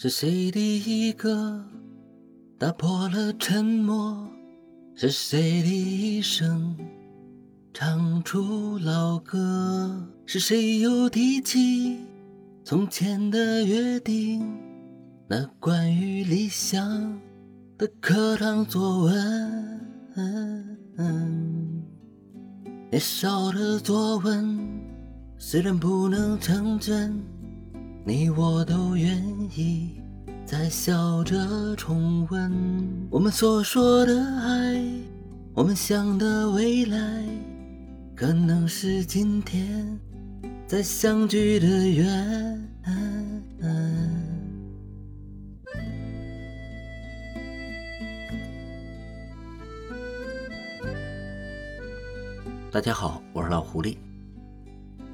是谁第一个打破了沉默？是谁第一声唱出老歌？是谁又提起从前的约定？那关于理想的课堂作文，年少的作文虽然不能成真。你我都愿意再笑着重温我们所说的爱，我们想的未来，可能是今天再相聚的缘。大家好，我是老狐狸。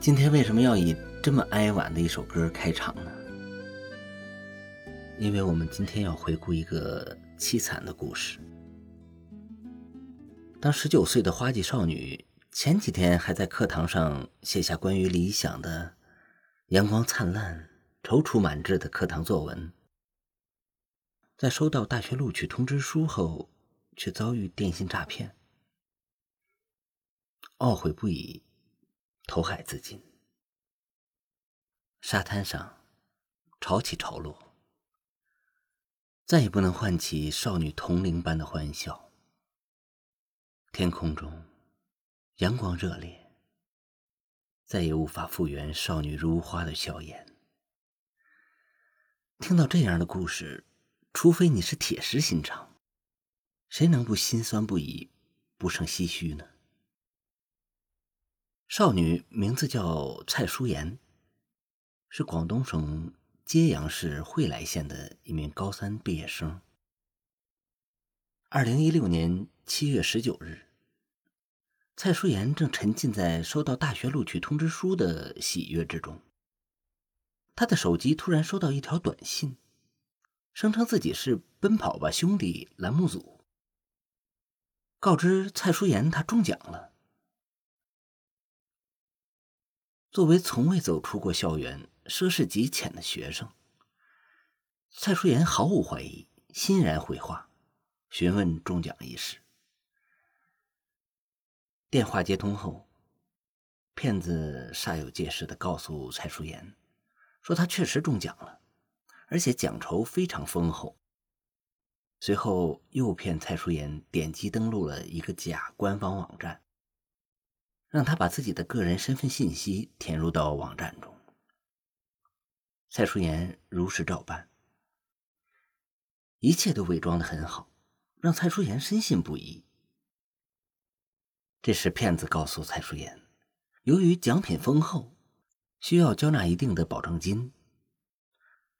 今天为什么要以？这么哀婉的一首歌开场呢？因为我们今天要回顾一个凄惨的故事。当十九岁的花季少女前几天还在课堂上写下关于理想的阳光灿烂、踌躇满志的课堂作文，在收到大学录取通知书后，却遭遇电信诈骗，懊悔不已，投海自尽。沙滩上，潮起潮落，再也不能唤起少女童龄般的欢笑。天空中，阳光热烈，再也无法复原少女如花的笑颜。听到这样的故事，除非你是铁石心肠，谁能不心酸不已，不胜唏嘘呢？少女名字叫蔡淑妍。是广东省揭阳市惠来县的一名高三毕业生。二零一六年七月十九日，蔡淑妍正沉浸在收到大学录取通知书的喜悦之中。他的手机突然收到一条短信，声称自己是《奔跑吧兄弟》栏目组，告知蔡淑妍她中奖了。作为从未走出过校园。涉世极浅的学生，蔡淑妍毫无怀疑，欣然回话，询问中奖一事。电话接通后，骗子煞有介事的告诉蔡淑妍，说他确实中奖了，而且奖酬非常丰厚。随后诱骗蔡淑妍点击登录了一个假官方网站，让他把自己的个人身份信息填入到网站中。蔡淑妍如实照办，一切都伪装的很好，让蔡淑妍深信不疑。这时，骗子告诉蔡淑妍，由于奖品丰厚，需要交纳一定的保证金。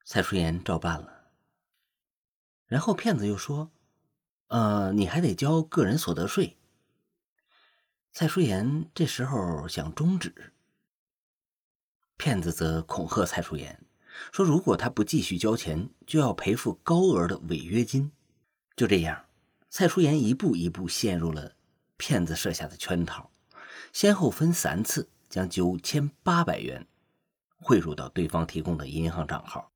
蔡淑妍照办了，然后骗子又说：“呃，你还得交个人所得税。”蔡淑妍这时候想终止，骗子则恐吓蔡淑妍。说：“如果他不继续交钱，就要赔付高额的违约金。”就这样，蔡淑妍一步一步陷入了骗子设下的圈套，先后分三次将九千八百元汇入到对方提供的银行账号。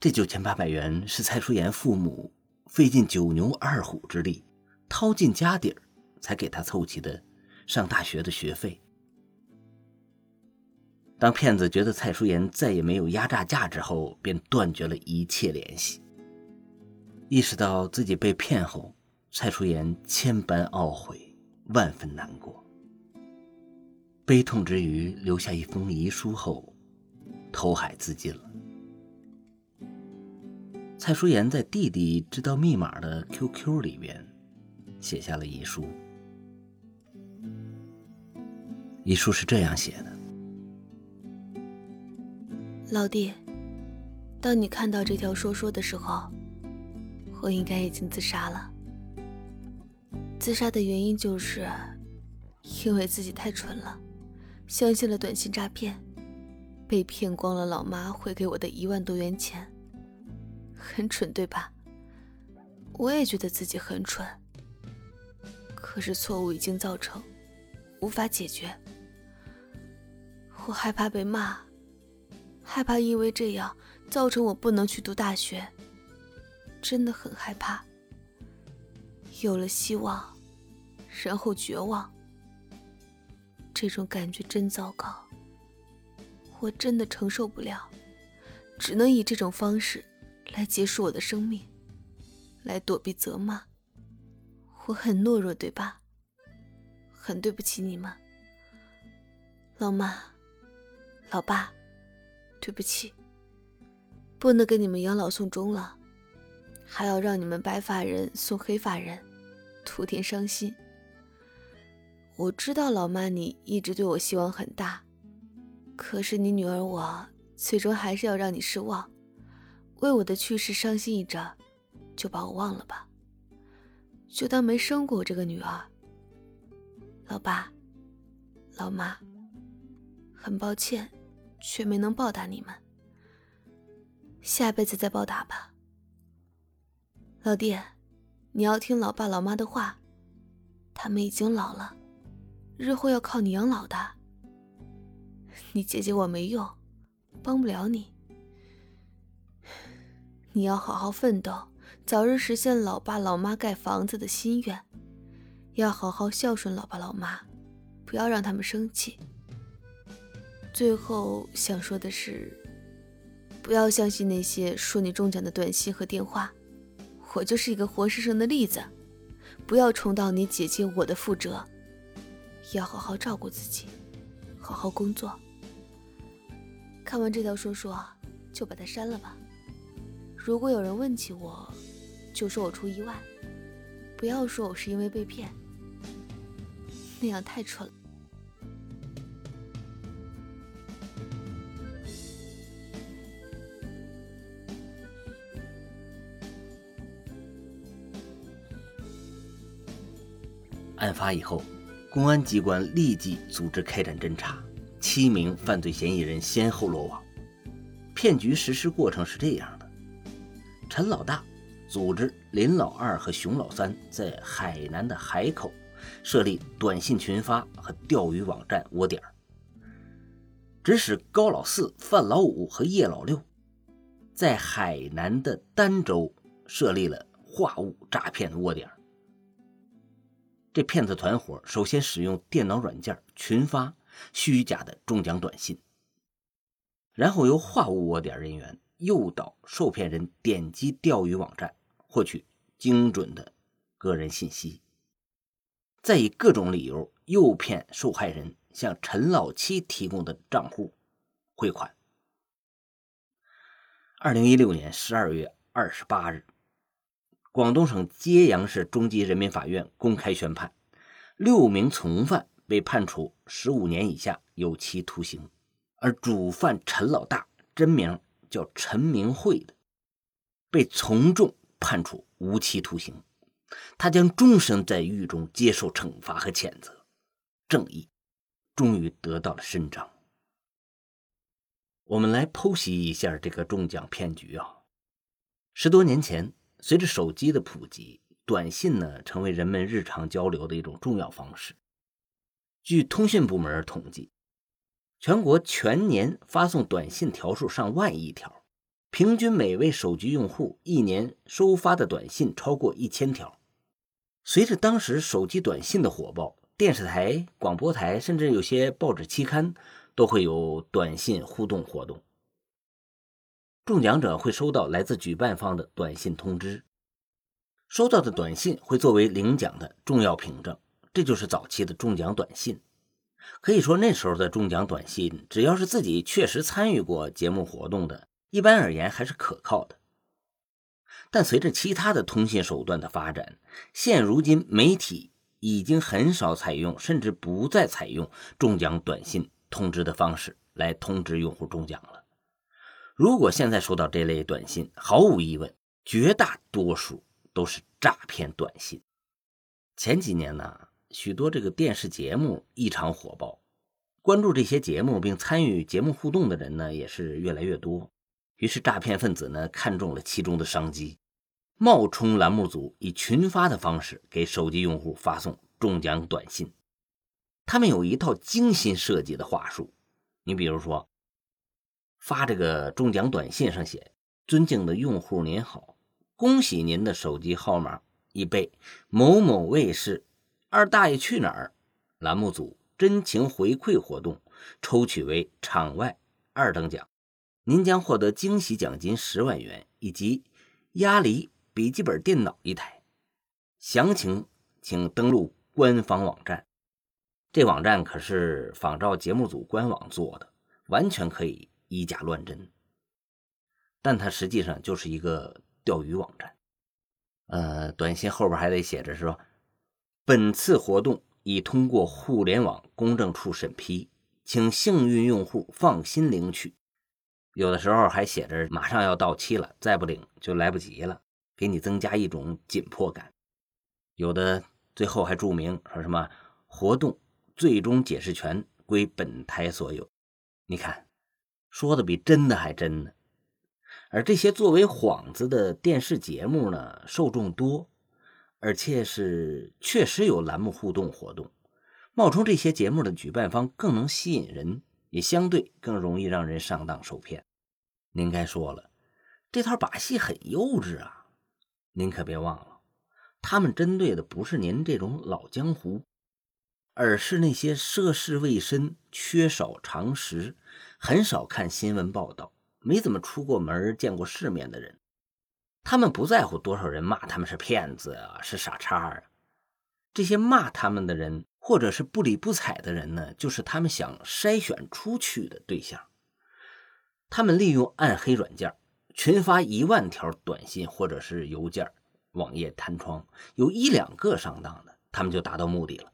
这九千八百元是蔡淑妍父母费尽九牛二虎之力，掏尽家底儿才给他凑齐的上大学的学费。当骗子觉得蔡淑妍再也没有压榨价值后，便断绝了一切联系。意识到自己被骗后，蔡淑妍千般懊悔，万分难过。悲痛之余，留下一封遗书后，投海自尽了。蔡淑妍在弟弟知道密码的 QQ 里边，写下了遗书。遗书是这样写的。老弟，当你看到这条说说的时候，我应该已经自杀了。自杀的原因就是，因为自己太蠢了，相信了短信诈骗，被骗光了老妈汇给我的一万多元钱。很蠢，对吧？我也觉得自己很蠢。可是错误已经造成，无法解决。我害怕被骂。害怕因为这样造成我不能去读大学。真的很害怕。有了希望，然后绝望，这种感觉真糟糕。我真的承受不了，只能以这种方式来结束我的生命，来躲避责骂。我很懦弱，对吧？很对不起你们，老妈、老爸，对不起，不能给你们养老送终了，还要让你们白发人送黑发人，徒添伤心。我知道老妈你一直对我希望很大。可是你女儿我最终还是要让你失望，为我的去世伤心一阵，就把我忘了吧，就当没生过我这个女儿。老爸，老妈，很抱歉，却没能报答你们，下辈子再报答吧。老弟，你要听老爸老妈的话，他们已经老了，日后要靠你养老的。你姐姐我没用，帮不了你。你要好好奋斗，早日实现老爸老妈盖房子的心愿。要好好孝顺老爸老妈，不要让他们生气。最后想说的是，不要相信那些说你中奖的短信和电话，我就是一个活生生的例子。不要重蹈你姐姐我的覆辙，要好好照顾自己，好好工作。看完这条说说，就把它删了吧。如果有人问起我，就说我出意外，不要说我是因为被骗，那样太蠢了。案发以后，公安机关立即组织开展侦查。七名犯罪嫌疑人先后落网。骗局实施过程是这样的：陈老大组织林老二和熊老三在海南的海口设立短信群发和钓鱼网站窝点指使高老四、范老五和叶老六在海南的儋州设立了话务诈骗窝点这骗子团伙首先使用电脑软件群发。虚假的中奖短信，然后由话务窝点人员诱导受骗人点击钓鱼网站，获取精准的个人信息，再以各种理由诱骗受害人向陈老七提供的账户汇款。二零一六年十二月二十八日，广东省揭阳市中级人民法院公开宣判，六名从犯。被判处十五年以下有期徒刑，而主犯陈老大真名叫陈明慧的，被从重判处无期徒刑，他将终身在狱中接受惩罚和谴责，正义终于得到了伸张。我们来剖析一下这个中奖骗局啊！十多年前，随着手机的普及，短信呢成为人们日常交流的一种重要方式。据通讯部门统计，全国全年发送短信条数上万亿条，平均每位手机用户一年收发的短信超过一千条。随着当时手机短信的火爆，电视台、广播台，甚至有些报纸期刊都会有短信互动活动。中奖者会收到来自举办方的短信通知，收到的短信会作为领奖的重要凭证。这就是早期的中奖短信，可以说那时候的中奖短信，只要是自己确实参与过节目活动的，一般而言还是可靠的。但随着其他的通信手段的发展，现如今媒体已经很少采用，甚至不再采用中奖短信通知的方式来通知用户中奖了。如果现在收到这类短信，毫无疑问，绝大多数都是诈骗短信。前几年呢？许多这个电视节目异常火爆，关注这些节目并参与节目互动的人呢也是越来越多。于是诈骗分子呢看中了其中的商机，冒充栏目组，以群发的方式给手机用户发送中奖短信。他们有一套精心设计的话术，你比如说，发这个中奖短信上写：“尊敬的用户您好，恭喜您的手机号码已被某某卫视‘二大爷去哪儿’栏目组真情回馈活动抽取为场外二等奖，您将获得惊喜奖金十万元以及鸭梨笔记本电脑一台。详情请登录官方网站。这网站可是仿照节目组官网做的，完全可以。”以假乱真，但它实际上就是一个钓鱼网站。呃，短信后边还得写着说：“本次活动已通过互联网公证处审批，请幸运用户放心领取。”有的时候还写着马上要到期了，再不领就来不及了，给你增加一种紧迫感。有的最后还注明说什么“活动最终解释权归本台所有”。你看。说的比真的还真呢，而这些作为幌子的电视节目呢，受众多，而且是确实有栏目互动活动，冒充这些节目的举办方更能吸引人，也相对更容易让人上当受骗。您该说了，这套把戏很幼稚啊！您可别忘了，他们针对的不是您这种老江湖。而是那些涉世未深、缺少常识、很少看新闻报道、没怎么出过门、见过世面的人。他们不在乎多少人骂他们是骗子啊，是傻叉啊。这些骂他们的人，或者是不理不睬的人呢，就是他们想筛选出去的对象。他们利用暗黑软件群发一万条短信或者是邮件、网页弹窗，有一两个上当的，他们就达到目的了。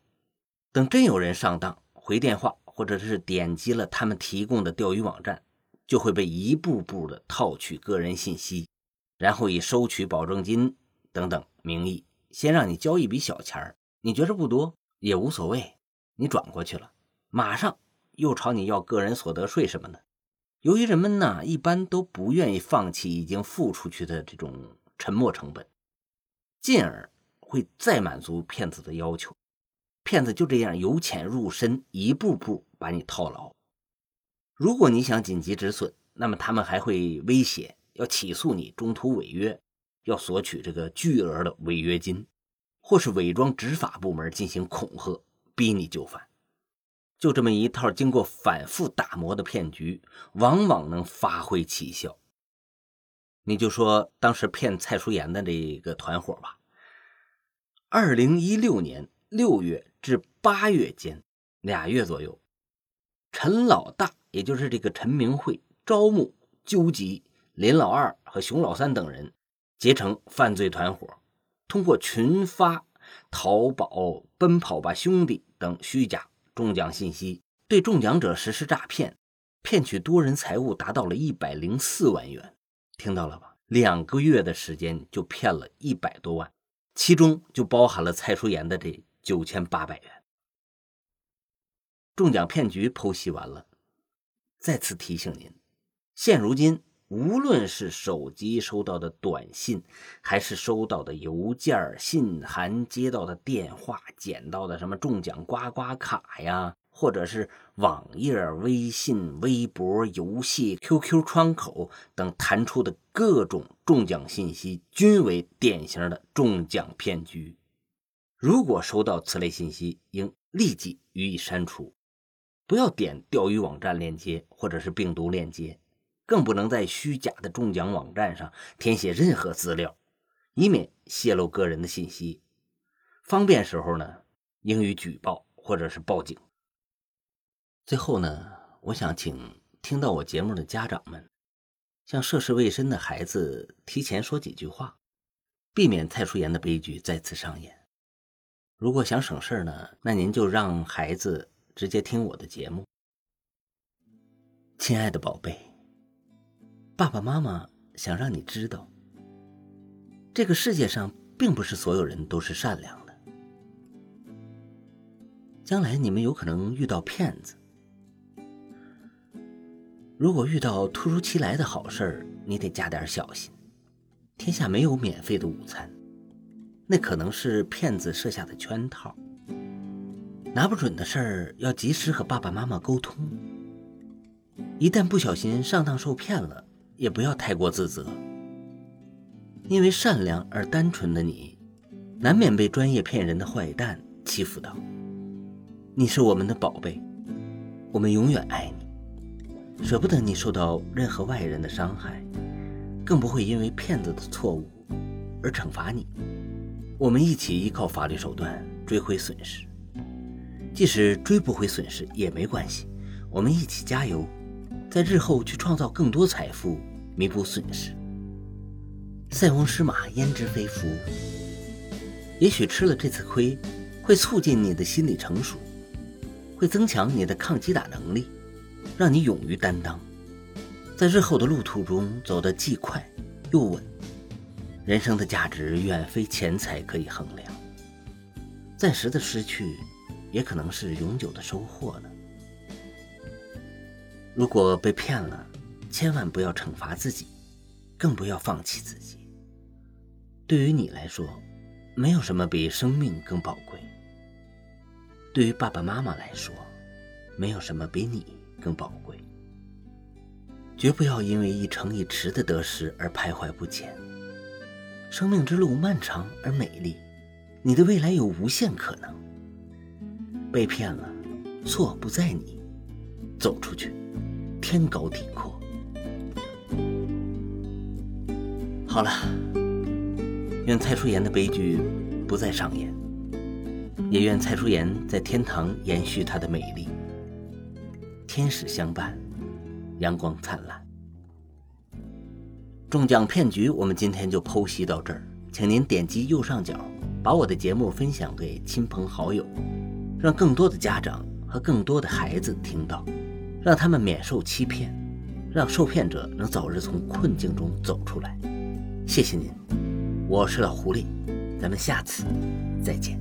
等真有人上当，回电话或者是点击了他们提供的钓鱼网站，就会被一步步的套取个人信息，然后以收取保证金等等名义，先让你交一笔小钱儿，你觉着不多也无所谓，你转过去了，马上又朝你要个人所得税什么的。由于人们呢一般都不愿意放弃已经付出去的这种沉没成本，进而会再满足骗子的要求。骗子就这样由浅入深，一步步把你套牢。如果你想紧急止损，那么他们还会威胁要起诉你中途违约，要索取这个巨额的违约金，或是伪装执法部门进行恐吓，逼你就范。就这么一套经过反复打磨的骗局，往往能发挥奇效。你就说当时骗蔡淑妍的这个团伙吧，二零一六年六月。至八月间，俩月左右，陈老大，也就是这个陈明慧，招募、纠集林老二和熊老三等人，结成犯罪团伙，通过群发、淘宝、奔跑吧兄弟等虚假中奖信息，对中奖者实施诈骗，骗取多人财物达到了一百零四万元。听到了吧？两个月的时间就骗了一百多万，其中就包含了蔡淑妍的这。九千八百元，中奖骗局剖析完了。再次提醒您，现如今无论是手机收到的短信，还是收到的邮件、信函、接到的电话、捡到的什么中奖刮刮卡呀，或者是网页、微信、微博、游戏、QQ 窗口等弹出的各种中奖信息，均为典型的中奖骗局。如果收到此类信息，应立即予以删除，不要点钓鱼网站链接或者是病毒链接，更不能在虚假的中奖网站上填写任何资料，以免泄露个人的信息。方便时候呢，应予举报或者是报警。最后呢，我想请听到我节目的家长们，向涉世未深的孩子提前说几句话，避免蔡淑妍的悲剧再次上演。如果想省事儿呢，那您就让孩子直接听我的节目。亲爱的宝贝，爸爸妈妈想让你知道，这个世界上并不是所有人都是善良的。将来你们有可能遇到骗子，如果遇到突如其来的好事儿，你得加点小心。天下没有免费的午餐。那可能是骗子设下的圈套，拿不准的事儿要及时和爸爸妈妈沟通。一旦不小心上当受骗了，也不要太过自责，因为善良而单纯的你，难免被专业骗人的坏蛋欺负到。你是我们的宝贝，我们永远爱你，舍不得你受到任何外人的伤害，更不会因为骗子的错误而惩罚你。我们一起依靠法律手段追回损失，即使追不回损失也没关系，我们一起加油，在日后去创造更多财富，弥补损失。塞翁失马，焉知非福？也许吃了这次亏，会促进你的心理成熟，会增强你的抗击打能力，让你勇于担当，在日后的路途中走得既快又稳。人生的价值远非钱财可以衡量，暂时的失去，也可能是永久的收获呢。如果被骗了，千万不要惩罚自己，更不要放弃自己。对于你来说，没有什么比生命更宝贵；对于爸爸妈妈来说，没有什么比你更宝贵。绝不要因为一成一池的得失而徘徊不前。生命之路漫长而美丽，你的未来有无限可能。被骗了，错不在你，走出去，天高地阔。好了，愿蔡淑妍的悲剧不再上演，也愿蔡淑妍在天堂延续她的美丽。天使相伴，阳光灿烂。中奖骗局，我们今天就剖析到这儿，请您点击右上角，把我的节目分享给亲朋好友，让更多的家长和更多的孩子听到，让他们免受欺骗，让受骗者能早日从困境中走出来。谢谢您，我是老狐狸，咱们下次再见。